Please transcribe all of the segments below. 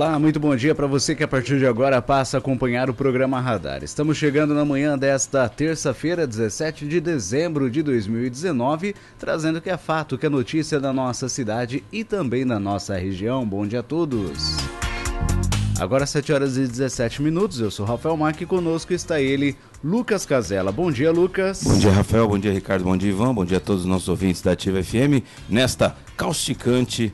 Olá, muito bom dia para você que a partir de agora passa a acompanhar o programa Radar. Estamos chegando na manhã desta terça-feira, 17 de dezembro de 2019, trazendo o que é fato, que é notícia da nossa cidade e também da nossa região. Bom dia a todos. Agora 7 horas e 17 minutos, eu sou Rafael Mac e conosco está ele, Lucas Casella. Bom dia, Lucas. Bom dia, Rafael. Bom dia, Ricardo. Bom dia, Ivan. Bom dia a todos os nossos ouvintes da Ativa FM. Nesta causticante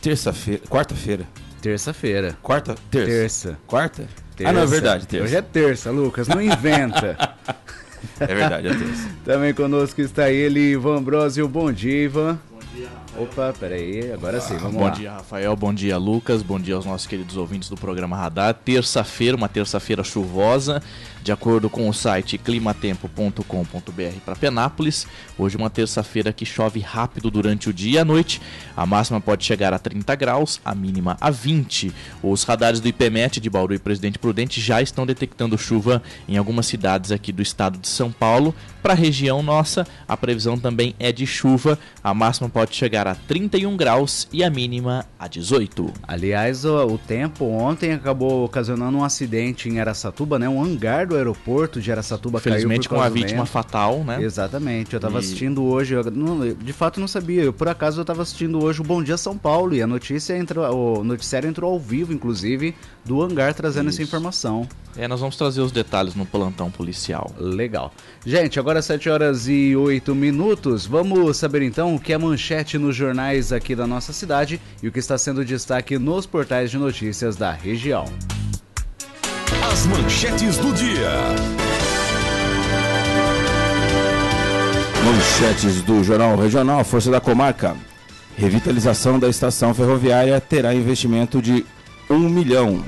terça-feira, quarta-feira, Terça-feira. Quarta? Terça. Terça. Quarta? Terça. Ah, não, é verdade, terça. Hoje é terça, Lucas, não inventa. é verdade, é terça. Também conosco está ele, Ivan Brosio. Bom dia, Ivan. Opa, peraí, agora sim, vamos bom lá. Bom dia, Rafael. Bom dia, Lucas. Bom dia aos nossos queridos ouvintes do programa Radar. Terça-feira, uma terça-feira chuvosa. De acordo com o site climatempo.com.br para Penápolis, hoje uma terça-feira que chove rápido durante o dia e a noite. A máxima pode chegar a 30 graus, a mínima a 20. Os radares do IPMET de Bauru e Presidente Prudente já estão detectando chuva em algumas cidades aqui do estado de São Paulo. Para a região nossa, a previsão também é de chuva. A máxima pode chegar a 31 graus e a mínima a 18. Aliás, o, o tempo ontem acabou ocasionando um acidente em Aracatuba, né? Um hangar do aeroporto de Aracatuba Felizmente caiu com a vítima fatal, né? Exatamente. Eu estava e... assistindo hoje, eu, não, de fato não sabia. Eu, por acaso eu estava assistindo hoje o Bom Dia São Paulo e a notícia entrou, o noticiário entrou ao vivo, inclusive, do hangar trazendo Isso. essa informação. É, nós vamos trazer os detalhes no plantão policial. Legal. Gente, agora 7 horas e 8 minutos. Vamos saber então o que é manchete nos jornais aqui da nossa cidade e o que está sendo destaque nos portais de notícias da região. As manchetes do dia. Manchetes do Jornal Regional Força da Comarca. Revitalização da estação ferroviária terá investimento de 1 milhão.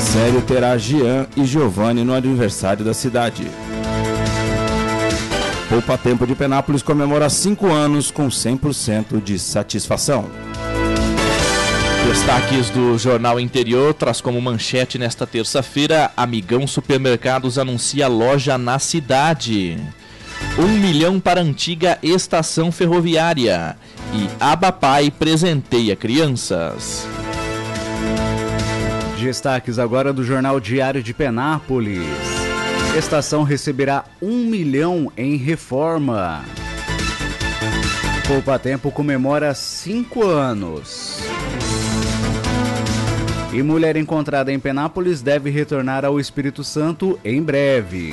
Sério terá Jean e Giovanni no aniversário da cidade. Poupa Tempo de Penápolis comemora 5 anos com 100% de satisfação. Destaques do Jornal Interior traz como manchete nesta terça-feira: Amigão Supermercados anuncia loja na cidade. Um milhão para a antiga estação ferroviária. E Abapai presenteia crianças. Destaques agora do Jornal Diário de Penápolis. Estação receberá um milhão em reforma. Poupa Tempo comemora cinco anos. E mulher encontrada em Penápolis deve retornar ao Espírito Santo em breve.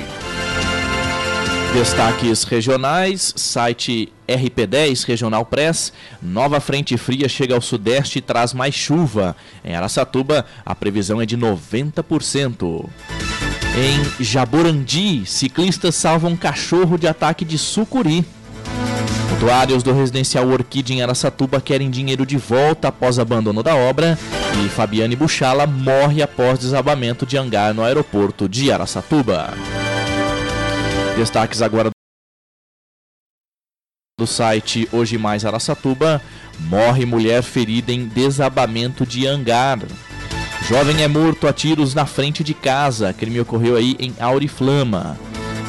Destaques regionais, site RP10 Regional Press, nova frente fria chega ao sudeste e traz mais chuva. Em Araçatuba, a previsão é de 90%. Em Jaborandi, ciclistas salvam cachorro de ataque de sucuri. Usuários do residencial Orquídea em Araçatuba querem dinheiro de volta após abandono da obra. E Fabiane Buchala morre após desabamento de hangar no aeroporto de Araçatuba. Destaques agora do site Hoje Mais Araçatuba. Morre mulher ferida em desabamento de hangar. Jovem é morto a tiros na frente de casa. Crime ocorreu aí em Auriflama.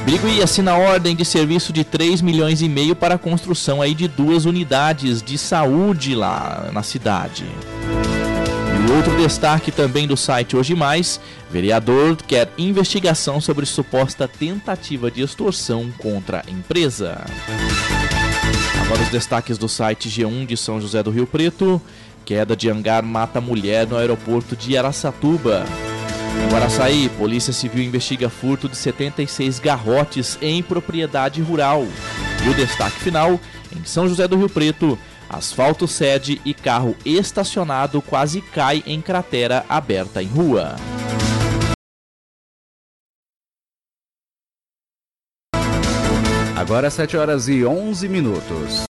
Brigui assina ordem de serviço de 3 milhões e meio para a construção aí de duas unidades de saúde lá na cidade. E outro destaque também do site Hoje Mais, vereador quer investigação sobre suposta tentativa de extorsão contra a empresa. Agora os destaques do site G1 de São José do Rio Preto. Queda de hangar mata mulher no aeroporto de Araçatuba. Guaraçaí, Polícia Civil investiga furto de 76 garrotes em propriedade rural. E o destaque final, em São José do Rio Preto, asfalto cede e carro estacionado quase cai em cratera aberta em rua. Agora 7 horas e 11 minutos.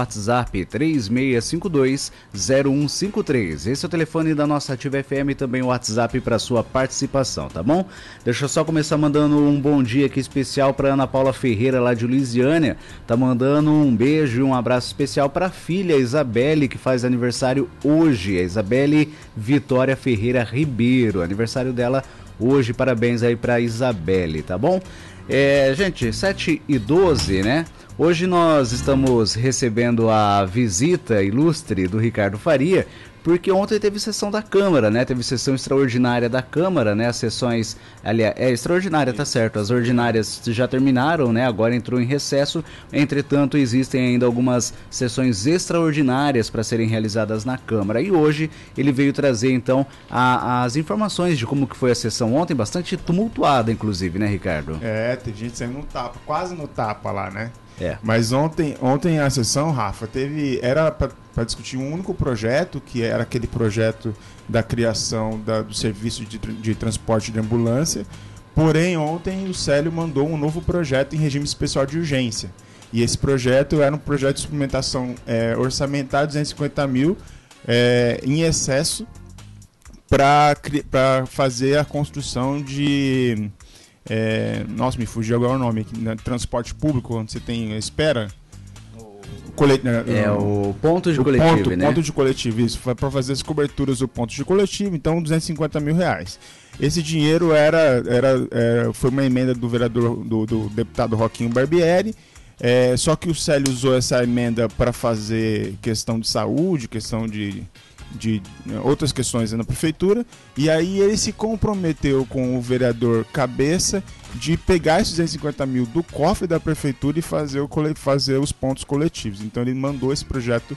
WhatsApp 3652-0153. Esse é o telefone da nossa Ativa FM e também o WhatsApp para sua participação, tá bom? Deixa eu só começar mandando um bom dia aqui especial para Ana Paula Ferreira, lá de Luisiânia. Tá mandando um beijo e um abraço especial para a filha Isabelle, que faz aniversário hoje. A Isabelle Vitória Ferreira Ribeiro. Aniversário dela hoje. Parabéns aí para Isabelle, tá bom? É, gente, 7 e 12, né? Hoje nós estamos recebendo a visita ilustre do Ricardo Faria, porque ontem teve sessão da Câmara, né? Teve sessão extraordinária da Câmara, né? As sessões, aliás, é extraordinária, tá certo. As ordinárias já terminaram, né? Agora entrou em recesso. Entretanto, existem ainda algumas sessões extraordinárias para serem realizadas na Câmara. E hoje ele veio trazer então a, as informações de como que foi a sessão ontem, bastante tumultuada, inclusive, né, Ricardo? É, tem gente saindo no tapa, quase no tapa lá, né? É. Mas ontem, ontem a sessão, Rafa, teve era para discutir um único projeto, que era aquele projeto da criação da, do serviço de, de transporte de ambulância. Porém, ontem o Célio mandou um novo projeto em regime especial de urgência. E esse projeto era um projeto de suplementação é, orçamentária, 250 mil, é, em excesso, para fazer a construção de é, nossa, me fugiu agora o nome aqui. Né? Transporte público, onde você tem espera. Colete, né? É o ponto de o coletivo, ponto, né? Ponto de coletivo, isso. Foi para fazer as coberturas do ponto de coletivo, então 250 mil reais. Esse dinheiro era, era, era foi uma emenda do vereador, do, do deputado Roquinho Barbieri. É, só que o Célio usou essa emenda para fazer questão de saúde, questão de de né, outras questões na prefeitura, e aí ele se comprometeu com o vereador Cabeça de pegar esses 250 mil do cofre da prefeitura e fazer, o, fazer os pontos coletivos. Então ele mandou esse projeto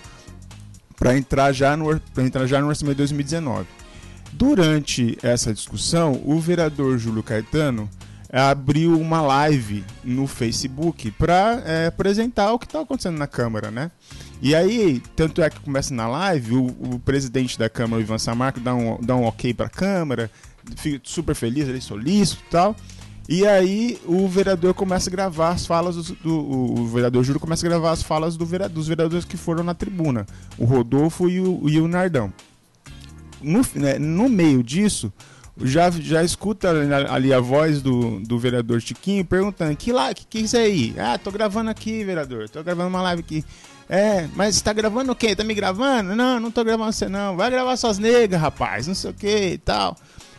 para entrar, já no, entrar já no orçamento de 2019. Durante essa discussão, o vereador Júlio Caetano abriu uma live no Facebook para é, apresentar o que está acontecendo na Câmara, né? E aí, tanto é que começa na live, o, o presidente da Câmara, Ivan Samarco, dá um, dá um ok para a Câmara, fica super feliz, ele solícito e tal. E aí o vereador começa a gravar as falas do, do o vereador Júlio começa a gravar as falas do vereador, dos vereadores que foram na tribuna, o Rodolfo e o, e o Nardão. No, né, no meio disso, já, já escuta ali a voz do, do vereador Tiquinho perguntando: que lá, que, que é isso aí? Ah, tô gravando aqui, vereador, tô gravando uma live aqui. É, mas tá gravando o quê? Tá me gravando? Não, não tô gravando você não. Vai gravar suas negras, rapaz, não sei o que e tal.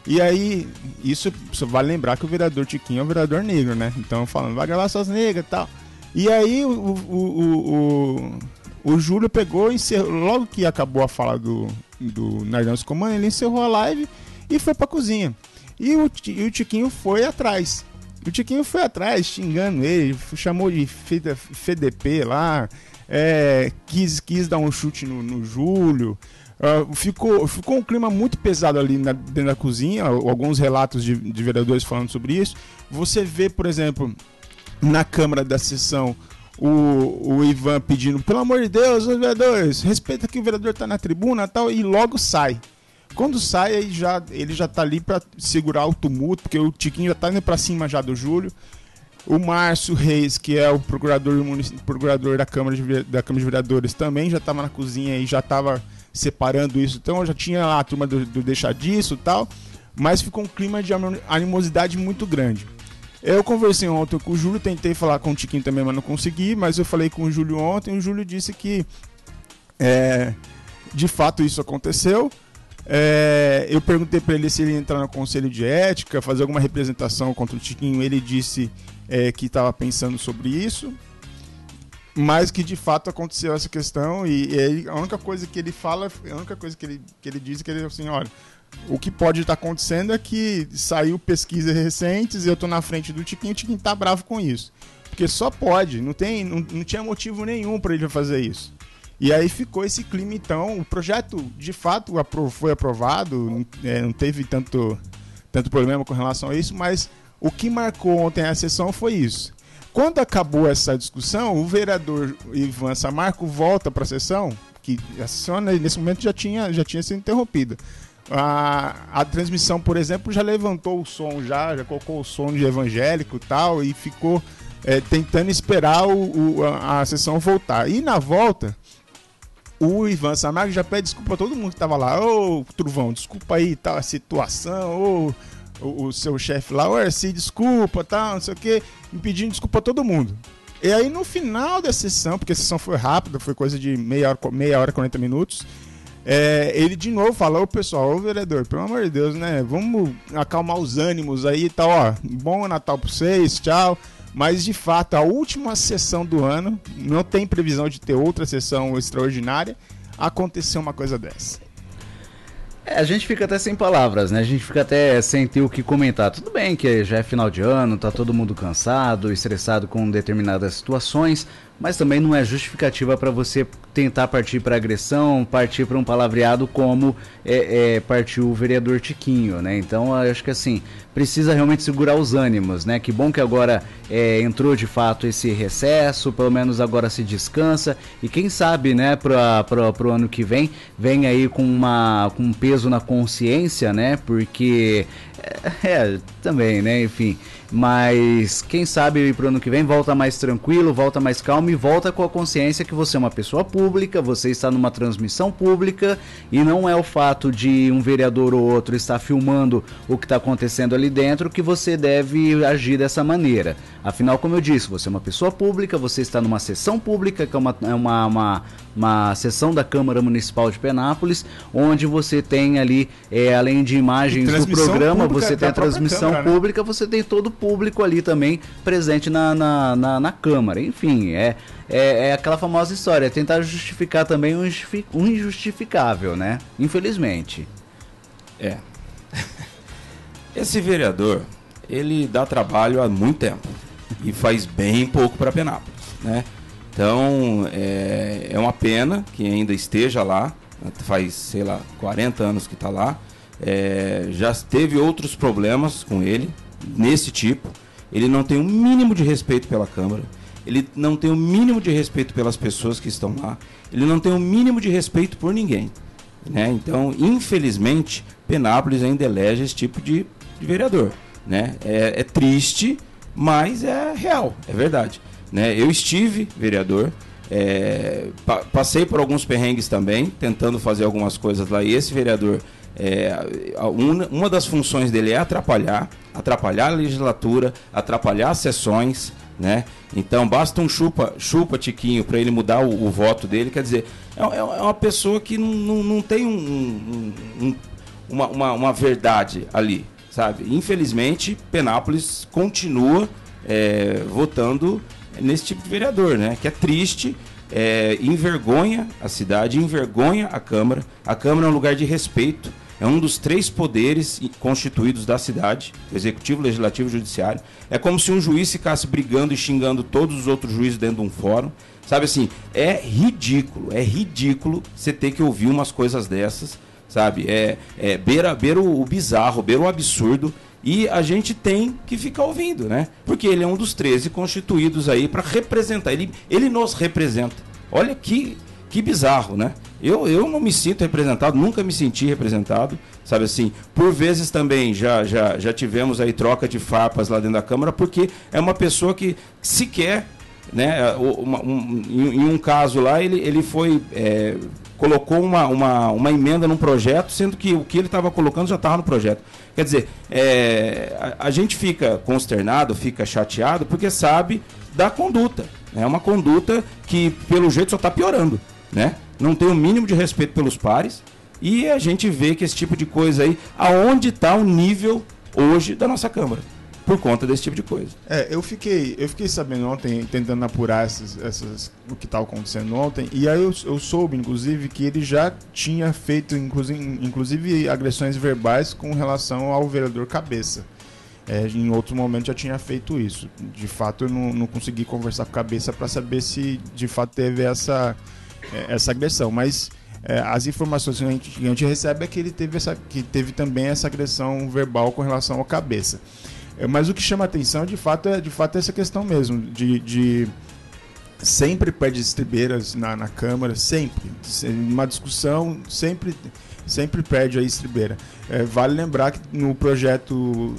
E aí, isso, isso vale lembrar que o vereador Tiquinho é um vereador negro, né? Então, falando, vai gravar suas negras e tal. E aí, o, o, o, o, Júlio pegou, encerrou, logo que acabou a fala do, do Nardão Comando, ele encerrou a live e foi pra cozinha. E o, e o Tiquinho foi atrás. O Tiquinho foi atrás, xingando ele, chamou de FDP lá, é, quis, quis dar um chute no, no Júlio. Uh, ficou, ficou um clima muito pesado ali na, dentro da cozinha, alguns relatos de, de vereadores falando sobre isso. Você vê, por exemplo, na Câmara da Sessão, o, o Ivan pedindo, pelo amor de Deus, os vereadores, respeita que o vereador está na tribuna tal, e logo sai. Quando sai, já, ele já tá ali para segurar o tumulto, porque o Tiquinho já tá indo para cima já do Júlio. O Márcio Reis, que é o procurador, procurador da, Câmara de, da Câmara de Vereadores, também já estava na cozinha e já estava separando isso. Então já tinha lá a turma do, do deixar disso e tal. Mas ficou um clima de animosidade muito grande. Eu conversei ontem com o Júlio, tentei falar com o Tiquinho também, mas não consegui. Mas eu falei com o Júlio ontem e o Júlio disse que é, de fato isso aconteceu. É, eu perguntei para ele se ele ia entrar no conselho de ética, fazer alguma representação contra o Tiquinho. Ele disse é, que estava pensando sobre isso, mas que de fato aconteceu essa questão e, e, a única coisa que ele fala, a única coisa que ele, que ele diz é que ele assim, olha, o que pode estar tá acontecendo é que saiu pesquisas recentes e eu estou na frente do Tiquinho, o Tiquinho tá bravo com isso. Porque só pode, não, tem, não, não tinha motivo nenhum para ele fazer isso. E aí ficou esse clima, então. O projeto, de fato, foi aprovado, é, não teve tanto, tanto problema com relação a isso, mas o que marcou ontem a sessão foi isso. Quando acabou essa discussão, o vereador Ivan Samarco volta para a sessão, que a sessão nesse momento já tinha, já tinha sido interrompida. A, a transmissão, por exemplo, já levantou o som, já, já colocou o som de evangélico tal, e ficou é, tentando esperar o, o, a, a sessão voltar. E na volta, o Ivan Samargo já pede desculpa a todo mundo que tava lá. Ô, oh, Truvão, desculpa aí tal a situação. Ô, oh, o, o, seu chefe lá, ô, Arci, desculpa, tal, não sei o quê. Me pedindo desculpa a todo mundo. E aí no final da sessão, porque a sessão foi rápida, foi coisa de meia hora, meia hora 40 minutos. É, ele de novo falou, ô pessoal, ô vereador, pelo amor de Deus, né? Vamos acalmar os ânimos aí e tal, ó. Bom Natal pra vocês, tchau. Mas de fato, a última sessão do ano, não tem previsão de ter outra sessão extraordinária, aconteceu uma coisa dessa. É, a gente fica até sem palavras, né? A gente fica até sem ter o que comentar. Tudo bem que já é final de ano, tá todo mundo cansado, estressado com determinadas situações, mas também não é justificativa para você tentar partir para agressão, partir para um palavreado como é, é, partiu o vereador Tiquinho, né? Então acho que assim precisa realmente segurar os ânimos, né? Que bom que agora é, entrou de fato esse recesso, pelo menos agora se descansa e quem sabe, né? Para o ano que vem vem aí com uma com um peso na consciência, né? Porque é, é também, né? Enfim. Mas quem sabe pro ano que vem volta mais tranquilo, volta mais calmo e volta com a consciência que você é uma pessoa pública, você está numa transmissão pública e não é o fato de um vereador ou outro estar filmando o que está acontecendo ali dentro que você deve agir dessa maneira. Afinal, como eu disse, você é uma pessoa pública, você está numa sessão pública, que é uma, é uma, uma, uma sessão da Câmara Municipal de Penápolis, onde você tem ali, é, além de imagens do programa, você tem a transmissão Câmara, né? pública, né? você tem todo o público ali também presente na, na, na, na Câmara. Enfim, é, é, é, aquela famosa história, é tentar justificar também o injustificável, né? Infelizmente. É. Esse vereador, ele dá trabalho há muito tempo e faz bem pouco para Penápolis, né? Então, é, é uma pena que ainda esteja lá, faz, sei lá, 40 anos que está lá, é, já teve outros problemas com ele, nesse tipo. Ele não tem o um mínimo de respeito pela Câmara, ele não tem o um mínimo de respeito pelas pessoas que estão lá, ele não tem o um mínimo de respeito por ninguém. Né? Então, infelizmente, Penápolis ainda elege esse tipo de, de vereador. Né? É, é triste, mas é real, é verdade. Né? Eu estive vereador, é, pa passei por alguns perrengues também, tentando fazer algumas coisas lá, e esse vereador, é, uma, uma das funções dele é atrapalhar, atrapalhar a legislatura, atrapalhar as sessões, né? Então basta um chupa, chupa Tiquinho para ele mudar o, o, voto dele, quer dizer, é, é, é uma pessoa que não, não, não tem um, um, um, uma, uma, uma verdade ali, sabe? Infelizmente, Penápolis continua é, votando nesse tipo de vereador, né? Que é triste, é, envergonha a cidade, envergonha a Câmara. A Câmara é um lugar de respeito, é um dos três poderes constituídos da cidade: executivo, legislativo e judiciário. É como se um juiz ficasse brigando e xingando todos os outros juízes dentro de um fórum. Sabe assim, é ridículo, é ridículo você ter que ouvir umas coisas dessas sabe? É, é beira, beira o bizarro, beira o absurdo. E a gente tem que ficar ouvindo, né? Porque ele é um dos 13 constituídos aí para representar. Ele, ele nos representa. Olha que, que bizarro, né? Eu, eu não me sinto representado, nunca me senti representado, sabe assim? Por vezes também já, já, já tivemos aí troca de farpas lá dentro da Câmara, porque é uma pessoa que sequer, né? Uma, um, em, um caso lá, ele, ele foi. É, colocou uma, uma, uma emenda num projeto, sendo que o que ele estava colocando já estava no projeto. Quer dizer, é, a, a, gente fica consternado, fica chateado, porque sabe da conduta. É uma conduta que, pelo jeito, só está piorando. Né? Não tem o mínimo de respeito pelos pares. E a gente vê que esse tipo de coisa aí, aonde está o nível hoje da nossa Câmara por conta desse tipo de coisa. É, eu fiquei, eu fiquei sabendo ontem, tentando apurar essas, essas, o que estava acontecendo ontem, e aí eu, eu, soube, inclusive, que ele já tinha feito, inclusive, inclusive agressões verbais com relação ao vereador Cabeça. É, em outro momento já tinha feito isso. De fato, eu não, não consegui conversar com Cabeça para saber se de fato teve essa, é, essa agressão, mas é, as informações que a, gente, que a gente recebe é que ele teve, essa, que teve também essa agressão verbal com relação ao Cabeça. É, mas o que chama atenção, de fato, é de fato essa questão mesmo, de, de sempre perde estribeiras na, na Câmara, sempre. Uma discussão, sempre, sempre perde a estribeira. É, vale lembrar que no projeto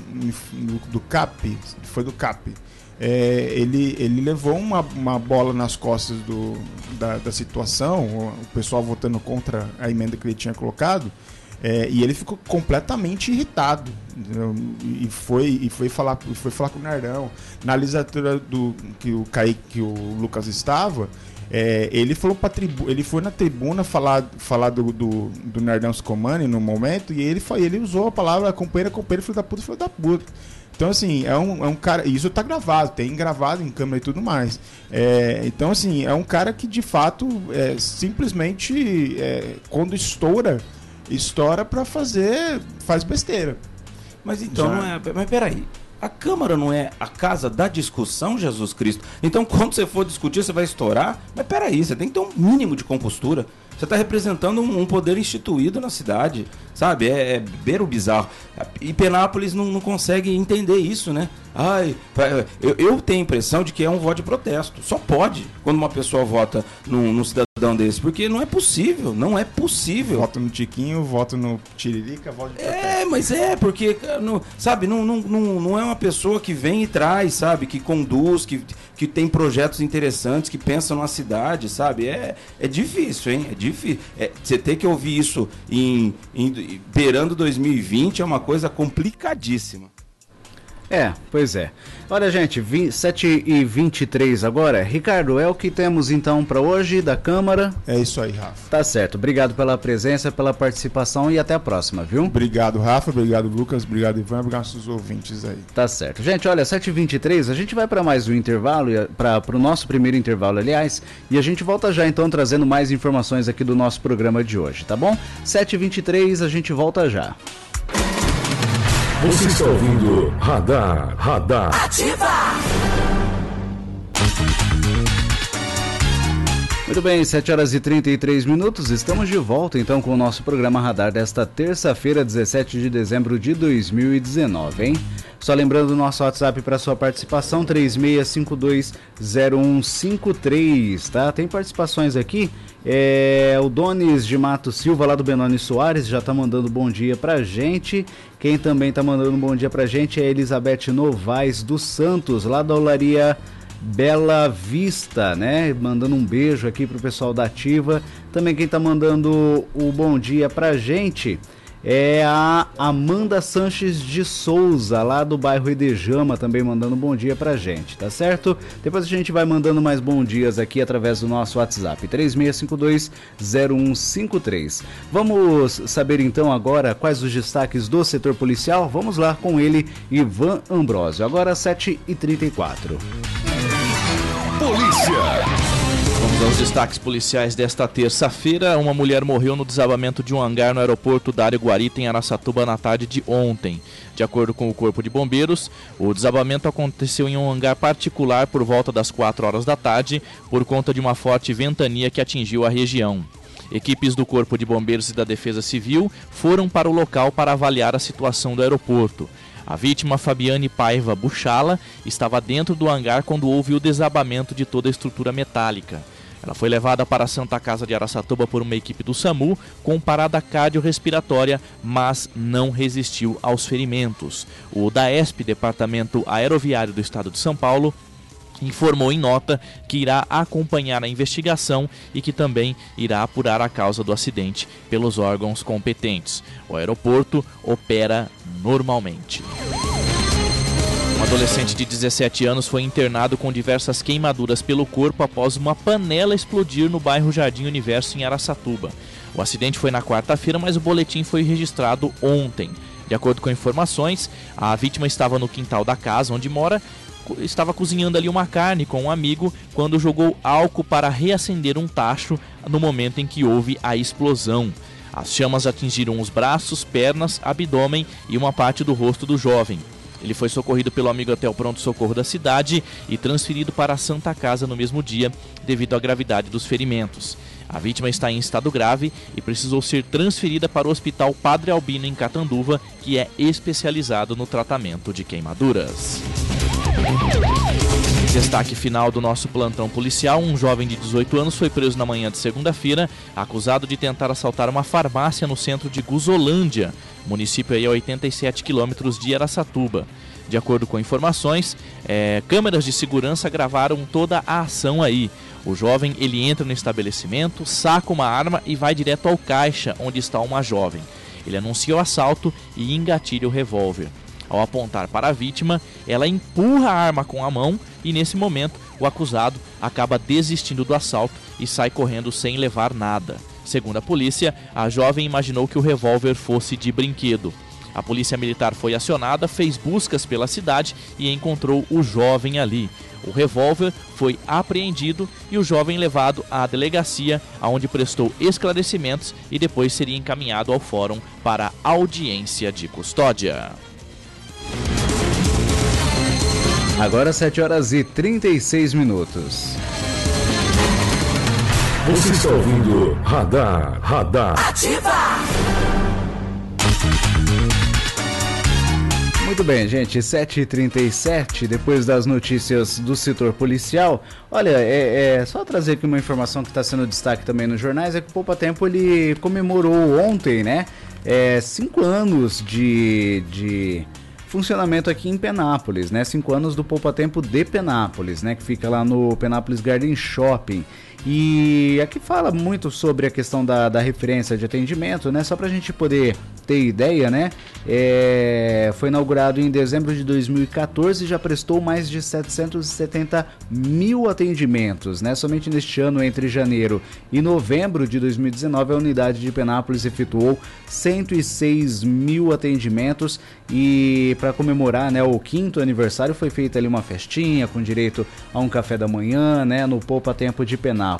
do CAP, foi do CAP, é, ele, ele levou uma, uma bola nas costas do, da, da situação, o pessoal votando contra a emenda que ele tinha colocado, é, e ele ficou completamente irritado. E foi, e foi, falar, foi falar com o Nardão. Na lisatura do, que o Kaique, que o Lucas estava, é, ele falou pra tribu, ele foi na tribuna falar, falar do, do, do Nardão Scomani no momento, e ele, ele usou a palavra companheira, companheira, filho da puta, filho da puta. Então, assim, é um, é um cara. Isso tá gravado, tem gravado em câmera e tudo mais. É, então, assim, é um cara que de fato é, simplesmente é, quando estoura, estoura para fazer. faz besteira. Mas então Já. não é. Mas peraí. A Câmara não é a casa da discussão, Jesus Cristo? Então, quando você for discutir, você vai estourar? Mas peraí, você tem que ter um mínimo de compostura. Você está representando um, um, poder instituído na cidade, sabe? É, é beiro bizarro. E Penápolis não, não consegue entender isso, né? Ai, eu, eu, tenho a impressão de que é um voto de protesto. Só pode quando uma pessoa vota num, num cidadão desse, porque não é possível, não é possível. Voto no Tiquinho, voto no Tiririca, voto protesto. É, mas é, porque, não, sabe, não, não, não, não é uma pessoa que vem e traz, sabe, que conduz, que, que tem projetos interessantes, que pensa numa cidade, sabe? É, é difícil, hein? É difícil. É, você ter que ouvir isso em, em beirando 2020 é uma coisa complicadíssima. É, pois é. Olha, gente, 7 e 23 agora. Ricardo, é o que temos então para hoje da Câmara. É isso aí, Rafa. Tá certo. Obrigado pela presença, pela participação e até a próxima, viu? Obrigado, Rafa. Obrigado, Lucas. Obrigado, Ivan. Obrigado aos ouvintes aí. Tá certo. Gente, olha, 7 e 23 a gente vai para mais um intervalo, para o nosso primeiro intervalo, aliás, e a gente volta já então trazendo mais informações aqui do nosso programa de hoje, tá bom? 7 e 23 a gente volta já. Você está ouvindo Radar, Radar. Ativa! Muito bem, 7 horas e 33 minutos. Estamos de volta então com o nosso programa Radar desta terça-feira, 17 de dezembro de 2019, hein? Só lembrando o nosso WhatsApp para sua participação, 36520153, tá? Tem participações aqui. É, o Donis de Mato Silva, lá do Benoni Soares, já tá mandando bom dia pra gente. Quem também tá mandando bom dia pra gente é Elizabeth Novaes dos Santos, lá da Olaria Bela Vista, né? Mandando um beijo aqui pro pessoal da Ativa. Também quem tá mandando o bom dia pra gente é a Amanda Sanches de Souza, lá do bairro Edejama, também mandando um bom dia pra gente, tá certo? Depois a gente vai mandando mais bom dias aqui através do nosso WhatsApp, 36520153. Vamos saber então agora quais os destaques do setor policial? Vamos lá com ele, Ivan Ambrosio. Agora 7h34. Polícia! Vamos aos destaques policiais desta terça-feira. Uma mulher morreu no desabamento de um hangar no aeroporto Dário Guarita, em Araçatuba, na tarde de ontem. De acordo com o Corpo de Bombeiros, o desabamento aconteceu em um hangar particular por volta das 4 horas da tarde, por conta de uma forte ventania que atingiu a região. Equipes do Corpo de Bombeiros e da Defesa Civil foram para o local para avaliar a situação do aeroporto. A vítima, Fabiane Paiva Buchala, estava dentro do hangar quando houve o desabamento de toda a estrutura metálica. Ela foi levada para a Santa Casa de Araçatuba por uma equipe do SAMU com parada cardiorrespiratória, mas não resistiu aos ferimentos. O DAESP, Departamento Aeroviário do Estado de São Paulo, informou em nota que irá acompanhar a investigação e que também irá apurar a causa do acidente pelos órgãos competentes. O aeroporto opera normalmente. Um adolescente de 17 anos foi internado com diversas queimaduras pelo corpo após uma panela explodir no bairro Jardim Universo, em Araçatuba. O acidente foi na quarta-feira, mas o boletim foi registrado ontem. De acordo com informações, a vítima estava no quintal da casa onde mora, estava cozinhando ali uma carne com um amigo quando jogou álcool para reacender um tacho no momento em que houve a explosão. As chamas atingiram os braços, pernas, abdômen e uma parte do rosto do jovem. Ele foi socorrido pelo amigo até o pronto-socorro da cidade e transferido para a Santa Casa no mesmo dia, devido à gravidade dos ferimentos. A vítima está em estado grave e precisou ser transferida para o Hospital Padre Albino em Catanduva, que é especializado no tratamento de queimaduras. Destaque final do nosso plantão policial: um jovem de 18 anos foi preso na manhã de segunda-feira, acusado de tentar assaltar uma farmácia no centro de Guzolândia, município aí a 87 quilômetros de Araçatuba. De acordo com informações, é, câmeras de segurança gravaram toda a ação aí. O jovem ele entra no estabelecimento, saca uma arma e vai direto ao caixa onde está uma jovem. Ele anuncia o assalto e engatilha o revólver. Ao apontar para a vítima, ela empurra a arma com a mão e nesse momento o acusado acaba desistindo do assalto e sai correndo sem levar nada. Segundo a polícia, a jovem imaginou que o revólver fosse de brinquedo. A polícia militar foi acionada, fez buscas pela cidade e encontrou o jovem ali. O revólver foi apreendido e o jovem levado à delegacia, onde prestou esclarecimentos e depois seria encaminhado ao fórum para audiência de custódia. Agora 7 horas e 36 minutos. Você está ouvindo Radar, Radar. Ativa! Muito bem, gente, 7h37, depois das notícias do setor policial. Olha, é, é só trazer aqui uma informação que está sendo destaque também nos jornais, é que o Poupa Tempo ele comemorou ontem, né? É, cinco anos de, de funcionamento aqui em Penápolis, né? Cinco anos do Poupa Tempo de Penápolis, né? Que fica lá no Penápolis Garden Shopping. E aqui fala muito sobre a questão da, da referência de atendimento, né? Só para a gente poder ter ideia, né? É, foi inaugurado em dezembro de 2014 e já prestou mais de 770 mil atendimentos, né? Somente neste ano, entre janeiro e novembro de 2019, a unidade de Penápolis efetuou 106 mil atendimentos e para comemorar, né, o quinto aniversário foi feita ali uma festinha com direito a um café da manhã, né, no Poupa Tempo de Penápolis.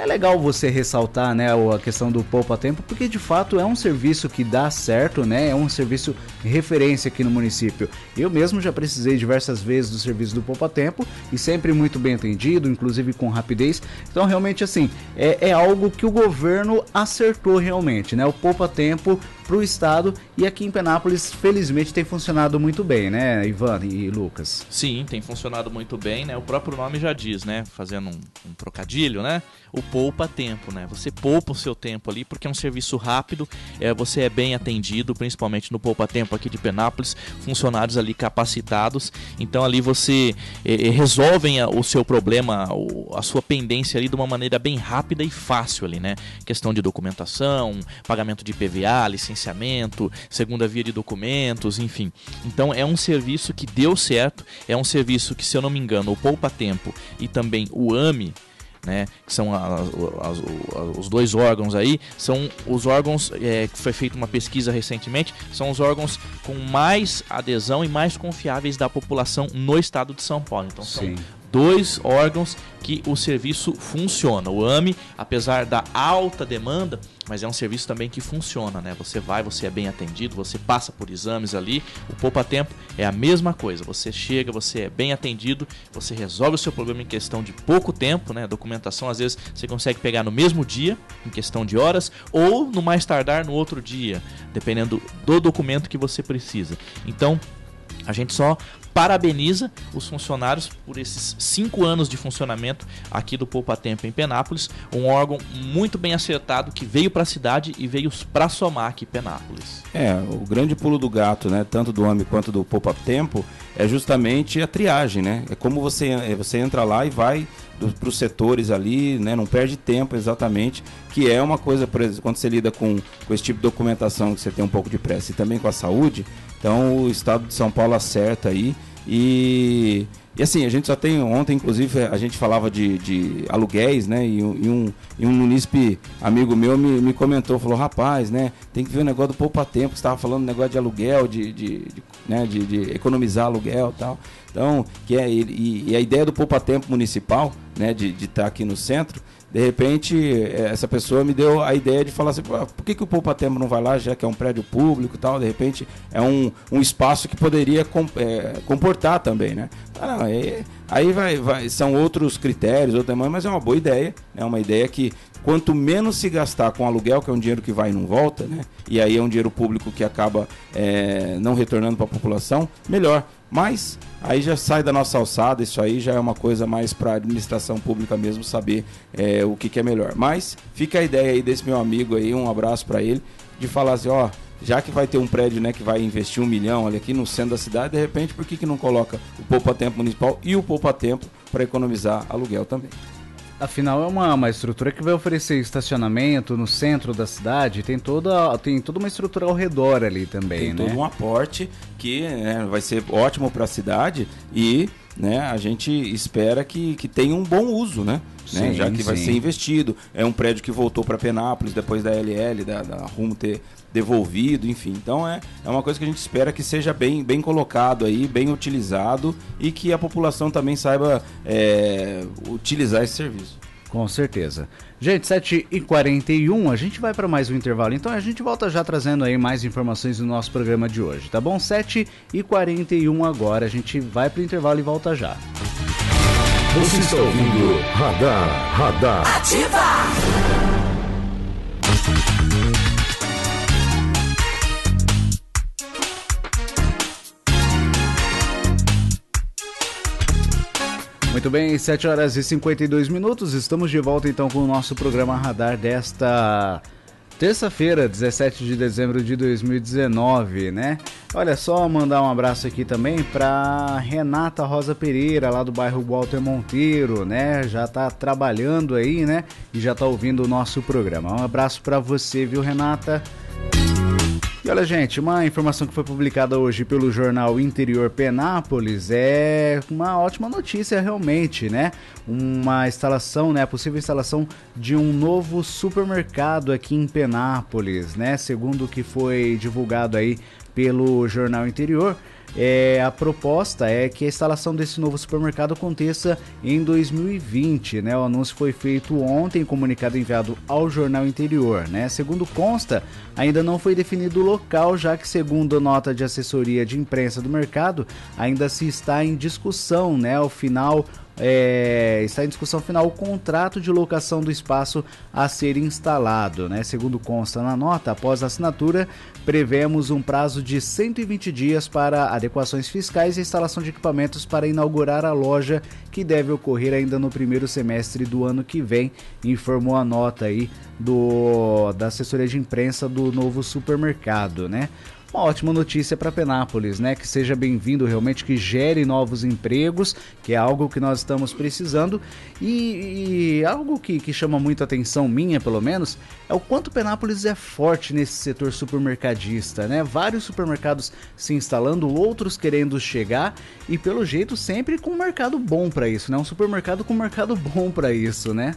É legal você ressaltar, né, a questão do poupa tempo, porque de fato é um serviço que dá certo, né? É um serviço referência aqui no município. Eu mesmo já precisei diversas vezes do serviço do poupa tempo e sempre muito bem atendido, inclusive com rapidez. Então realmente assim é, é algo que o governo acertou realmente, né? O poupa tempo para o estado e aqui em Penápolis felizmente tem funcionado muito bem, né, Ivan e Lucas? Sim, tem funcionado muito bem, né? O próprio nome já diz, né? Fazendo um, um trocadilho, né? O poupa tempo, né? Você poupa o seu tempo ali porque é um serviço rápido, é, você é bem atendido, principalmente no poupa tempo aqui de Penápolis, funcionários ali capacitados. Então ali você é, é resolvem o seu problema, a sua pendência ali de uma maneira bem rápida e fácil ali, né? Questão de documentação, pagamento de PVA, licenciamento licenciamento, segunda via de documentos, enfim. Então é um serviço que deu certo, é um serviço que, se eu não me engano, o Poupa Tempo e também o AME, né, que são as, as, os dois órgãos aí, são os órgãos é, que foi feita uma pesquisa recentemente, são os órgãos com mais adesão e mais confiáveis da população no estado de São Paulo. Então são Sim dois órgãos que o serviço funciona. O AME, apesar da alta demanda, mas é um serviço também que funciona, né? Você vai, você é bem atendido, você passa por exames ali. O Poupa Tempo é a mesma coisa. Você chega, você é bem atendido, você resolve o seu problema em questão de pouco tempo, né? Documentação às vezes você consegue pegar no mesmo dia, em questão de horas, ou no mais tardar no outro dia, dependendo do documento que você precisa. Então, a gente só parabeniza os funcionários por esses cinco anos de funcionamento aqui do Poupa Tempo em Penápolis, um órgão muito bem acertado que veio para a cidade e veio para somar aqui Penápolis. É, o grande pulo do gato, né, tanto do homem quanto do Poupa Tempo, é justamente a triagem, né? É como você, é, você entra lá e vai para os setores ali, né? Não perde tempo exatamente, que é uma coisa, por exemplo, quando você lida com, com esse tipo de documentação que você tem um pouco de pressa e também com a saúde, então o estado de São Paulo acerta aí e, e assim, a gente só tem. Ontem, inclusive, a gente falava de, de aluguéis, né? E, e, um, e um munícipe amigo meu me, me comentou, falou, rapaz, né? Tem que ver o negócio do poupa tempo, estava falando negócio de aluguel, de, de, de né, de, de, economizar aluguel e tal. Então, que é, e, e, a ideia do poupa tempo municipal, né, de estar tá aqui no centro, de repente, eh, essa pessoa me deu a ideia de falar assim, por que, que o Poupa Tempo não vai lá, já que é um prédio público e tal, de repente é um, um espaço que poderia é, comportar também, né? Ah, não, aí, aí vai, vai, são outros critérios, outro tamanho, mas é uma boa ideia, é né? uma ideia que quanto menos se gastar com aluguel, que é um dinheiro que vai e não volta, né? E aí é um dinheiro público que acaba é, não retornando para a população, melhor. Mas aí já sai da nossa alçada, isso aí já é uma coisa mais para a administração pública mesmo saber é, o que, que, é melhor. Mas fica a ideia aí desse meu amigo aí, um abraço para ele, de falar assim, ó, já que vai ter um prédio né, que vai investir um milhão ali aqui no centro da cidade, de repente, por que, que não coloca o poupa-tempo municipal e o poupa-tempo para economizar aluguel também? Afinal, é uma, uma estrutura que vai oferecer estacionamento no centro da cidade, tem toda, tem toda uma estrutura ao redor ali também, tem né? todo um aporte que né, vai ser ótimo para a cidade e né, a gente espera que, que tenha um bom uso, né? Sim, né? Já que sim. vai ser investido. É um prédio que voltou para Penápolis depois da LL, da, da Rumo ter devolvido, enfim. Então é, é uma coisa que a gente espera que seja bem, bem colocado aí, bem utilizado e que a população também saiba é, utilizar esse serviço. Com certeza. Gente, 7h41, a gente vai para mais um intervalo, então a gente volta já trazendo aí mais informações do nosso programa de hoje, tá bom? 7h41 agora, a gente vai para o intervalo e volta já. Você está ouvindo Radar, Radar. Ativa! Muito bem, 7 horas e 52 minutos. Estamos de volta então com o nosso programa Radar desta terça-feira, 17 de dezembro de 2019, né? Olha só, mandar um abraço aqui também para Renata Rosa Pereira, lá do bairro Walter Monteiro, né? Já tá trabalhando aí, né? E já tá ouvindo o nosso programa. Um abraço para você, viu, Renata? E olha, gente, uma informação que foi publicada hoje pelo jornal Interior Penápolis é uma ótima notícia realmente, né? Uma instalação, né, a possível instalação de um novo supermercado aqui em Penápolis, né? Segundo o que foi divulgado aí pelo jornal Interior, é, a proposta é que a instalação desse novo supermercado aconteça em 2020, né? O anúncio foi feito ontem, comunicado enviado ao jornal interior, né? Segundo consta, ainda não foi definido o local, já que segundo nota de assessoria de imprensa do mercado, ainda se está em discussão, né? Ao final é, está em discussão final o contrato de locação do espaço a ser instalado. Né? Segundo consta na nota, após a assinatura, prevemos um prazo de 120 dias para adequações fiscais e instalação de equipamentos para inaugurar a loja, que deve ocorrer ainda no primeiro semestre do ano que vem, informou a nota aí do, da assessoria de imprensa do novo supermercado. Né? Uma ótima notícia para Penápolis, né? Que seja bem-vindo realmente, que gere novos empregos, que é algo que nós estamos precisando. E, e algo que, que chama muita atenção minha, pelo menos, é o quanto Penápolis é forte nesse setor supermercadista, né? Vários supermercados se instalando, outros querendo chegar e, pelo jeito, sempre com um mercado bom para isso, né? Um supermercado com um mercado bom para isso, né?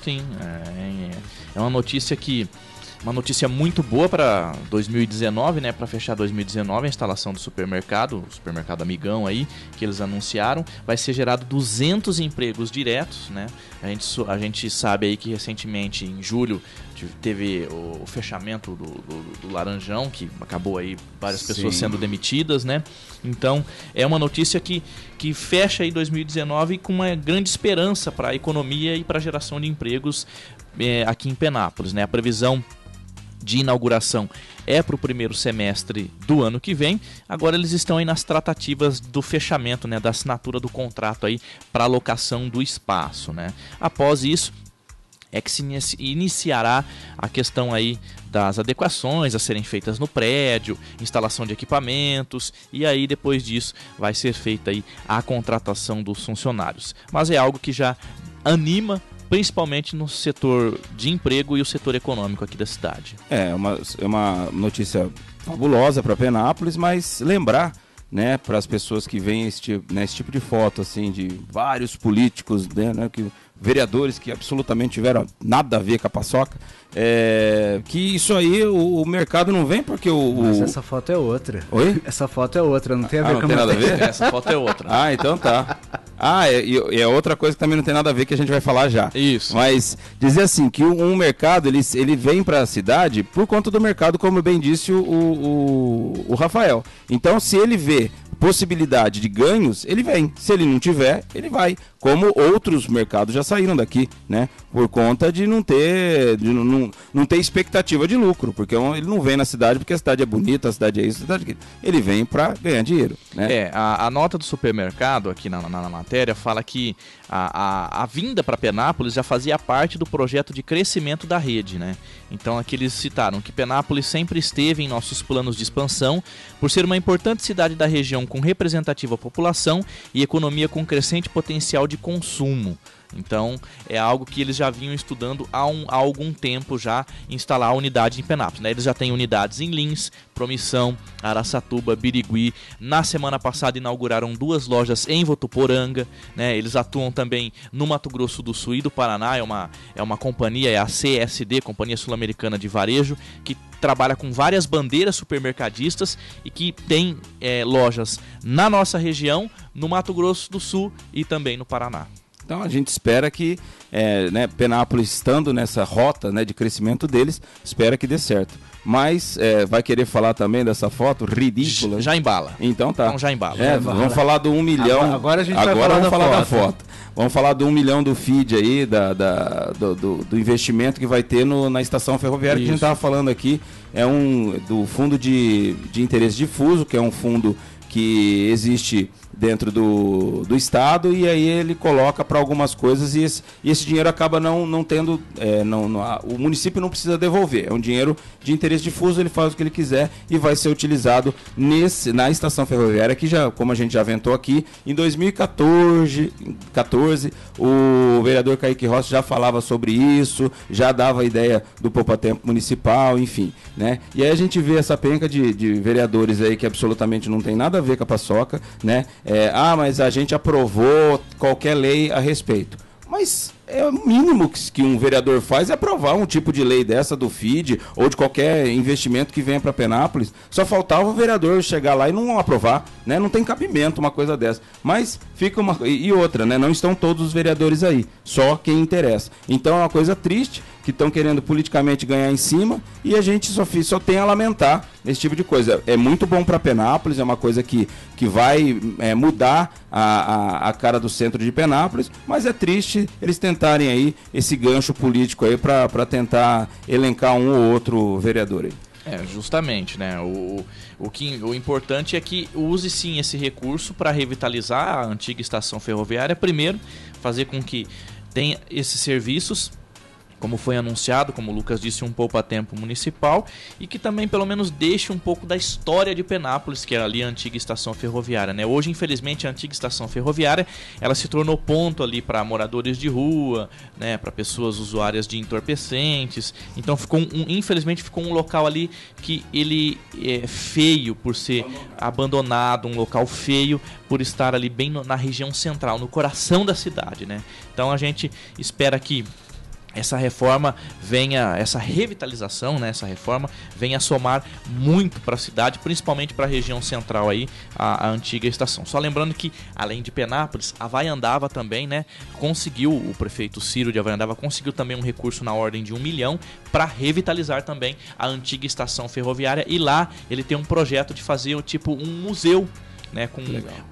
Sim, é, é uma notícia que uma notícia muito boa para 2019, né? Para fechar 2019, a instalação do supermercado, o supermercado Amigão aí, que eles anunciaram, vai ser gerado 200 empregos diretos, né? A gente, a gente sabe aí que recentemente, em julho, teve o, fechamento do, do, do, Laranjão, que acabou aí várias Sim. pessoas sendo demitidas, né? Então, é uma notícia que, que fecha aí 2019 com uma grande esperança para a economia e para a geração de empregos é, aqui em Penápolis, né? A previsão de inauguração é para o primeiro semestre do ano que vem. Agora eles estão aí nas tratativas do fechamento, né, da assinatura do contrato aí para alocação do espaço, né? Após isso, é que se iniciará a questão aí das adequações a serem feitas no prédio, instalação de equipamentos e aí depois disso vai ser feita aí a contratação dos funcionários. Mas é algo que já anima principalmente no setor de emprego e o setor econômico aqui da cidade. É uma, é uma notícia fabulosa para Penápolis, mas lembrar né, para as pessoas que veem esse, tipo, né, esse tipo de foto assim de vários políticos, né, né, que vereadores que absolutamente tiveram nada a ver com a paçoca, é, que isso aí o, o, mercado não vem porque o, Mas essa foto é outra. Oi? Essa foto é outra, não tem a ver ah, com não tem nada a ver? Essa foto é outra. ah, então tá. Ah, é, e é outra coisa que também não tem nada a ver que a gente vai falar já. Isso. Mas dizer assim, que um, um mercado, ele, ele vem para a cidade por conta do mercado, como bem disse o, o, o Rafael. Então, se ele vê possibilidade de ganhos, ele vem. Se ele não tiver, ele vai. Como outros mercados já saíram daqui, né? Por conta de não ter, de não, não, não ter expectativa de lucro, porque ele não vem na cidade porque a cidade é bonita, a cidade é isso, a cidade é ele vem para ganhar dinheiro, né? É, a, a, nota do supermercado aqui na, na, na matéria fala que a, a, a vinda para Penápolis já fazia parte do projeto de crescimento da rede, né? Então aqui eles citaram que Penápolis sempre esteve em nossos planos de expansão por ser uma importante cidade da região com representativa população e economia com crescente potencial de consumo. Então é algo que eles já vinham estudando há, um, há algum tempo já instalar a unidade em Penápolis. Né? Eles já têm unidades em Lins, Promissão, Araçatuba, Birigui. Na semana passada inauguraram duas lojas em Votuporanga. Né? Eles atuam também no Mato Grosso do Sul e do Paraná. É uma, é uma companhia, é a CSD, Companhia Sul-Americana de Varejo, que trabalha com várias bandeiras supermercadistas e que tem é, lojas na nossa região, no Mato Grosso do Sul e também no Paraná. Então a gente espera que é, né, Penápolis estando nessa rota né, de crescimento deles, espera que dê certo. Mas é, vai querer falar também dessa foto ridícula? Já embala. Então tá. Então já embala. É, vamos falar do um milhão. Agora, agora a gente agora vai falar, vamos da, falar foto. da foto. Vamos falar do um milhão do feed aí, da, da do, do, do, investimento que vai ter no, na estação ferroviária Isso. que a gente estava falando aqui. É um do fundo de, de interesse difuso, que é um fundo que existe dentro do, do Estado e aí ele coloca para algumas coisas e esse, e esse, dinheiro acaba não, não tendo. É, não, não, o município não precisa devolver. É um dinheiro de interesse difuso, ele faz o que ele quiser e vai ser utilizado nesse, na estação ferroviária, que já, como a gente já aventou aqui, em 2014 14, o vereador Kaique Rossi já falava sobre isso, já dava a ideia do poupa-tempo municipal, enfim. Né? E aí a gente vê essa penca de, de vereadores aí que absolutamente não tem nada a ver com a paçoca, né? É, ah, mas a gente aprovou qualquer lei a respeito. Mas é o mínimo que, um vereador faz é aprovar um tipo de lei dessa do FID ou de qualquer investimento que venha para Penápolis. Só faltava o vereador chegar lá e não aprovar, né? Não tem cabimento uma coisa dessa. Mas fica uma e outra, né? Não estão todos os vereadores aí, só quem interessa. Então é uma coisa triste que estão querendo politicamente ganhar em cima e a gente só, só tem a lamentar esse tipo de coisa. É muito bom para Penápolis, é uma coisa que, que vai é, mudar a, a, a, cara do centro de Penápolis, mas é triste eles tentarem aí esse gancho político aí para tentar elencar um ou outro vereador aí. É, justamente, né? O, o, que, o importante é que use sim esse recurso para revitalizar a antiga estação ferroviária. Primeiro, fazer com que tenha esses serviços como foi anunciado, como o Lucas disse, um poupa-tempo municipal e que também pelo menos deixe um pouco da história de Penápolis, que é ali a antiga estação ferroviária. Né? Hoje, infelizmente, a antiga estação ferroviária ela se tornou ponto ali para moradores de rua, né? para pessoas usuárias de entorpecentes. Então, ficou um, infelizmente, ficou um local ali que ele é feio por ser abandonado, um local feio por estar ali bem na região central, no coração da cidade. Né? Então, a gente espera que essa reforma venha, essa revitalização, né, essa reforma venha somar muito para a cidade, principalmente para a região central aí, a, a, antiga estação. Só lembrando que além de Penápolis, a Vaiandava também, né, conseguiu o prefeito Ciro de Avaiandava conseguiu também um recurso na ordem de um milhão para revitalizar também a antiga estação ferroviária e lá ele tem um projeto de fazer tipo um museu né, com,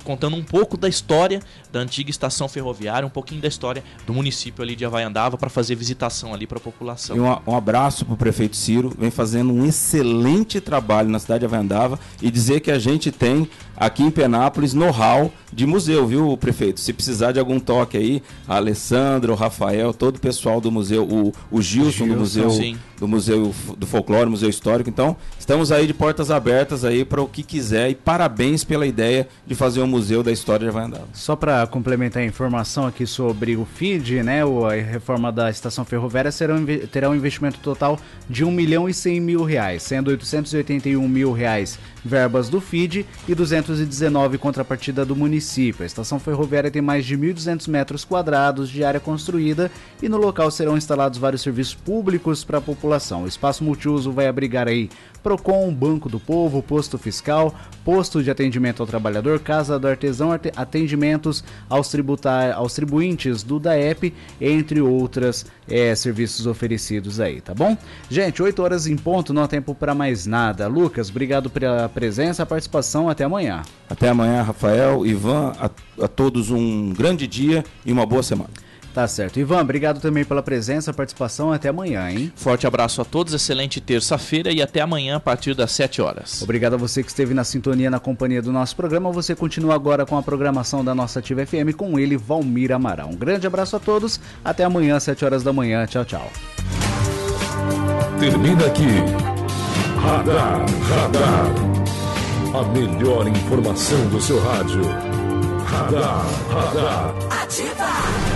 contando um pouco da história da antiga estação ferroviária, um pouquinho da história do município ali de Havaiandava para fazer visitação ali para a população. E um, um abraço para o prefeito Ciro, vem fazendo um excelente trabalho na cidade de Havaiandava e dizer que a gente tem aqui em Penápolis know-how de museu, viu, prefeito? Se precisar de algum toque aí, a Alessandra, o Rafael, todo o pessoal do museu, o, o Gilson, Gilson do museu sim. do museu do folclore, museu histórico. Então, estamos aí de portas abertas aí para o que quiser e parabéns pela ideia de fazer um museu da história de Havaiandava. Só para complementar a informação aqui sobre o FID, né, a reforma da estação ferroviária será um, terá um investimento total de 1 milhão e 100 mil reais, sendo 881 mil reais verbas do FID e 219 contrapartida do município. A estação ferroviária tem mais de 1.200 metros quadrados de área construída e no local serão instalados vários serviços públicos para a população. O espaço multiuso vai abrigar aí Procon, Banco do Povo, Posto Fiscal, Posto de Atendimento ao Trabalhador, Casa do Artesão, atendimentos aos, tributar, aos tribuintes do DAEP, entre outras é, serviços oferecidos aí, tá bom? Gente, 8 horas em ponto, não há tempo para mais nada. Lucas, obrigado pela presença, participação, até amanhã. Até amanhã, Rafael, Ivan, a, a todos um grande dia e uma boa semana. Tá certo. Ivan, obrigado também pela presença, participação. Até amanhã, hein? Forte abraço a todos, excelente terça-feira e até amanhã a partir das 7 horas. Obrigado a você que esteve na sintonia, na companhia do nosso programa. Você continua agora com a programação da nossa Ativa FM com ele, Valmir Amaral. Um grande abraço a todos. Até amanhã, 7 horas da manhã. Tchau, tchau. Termina aqui. Radar, radar. A melhor informação do seu rádio. Radar, radar. Ativa!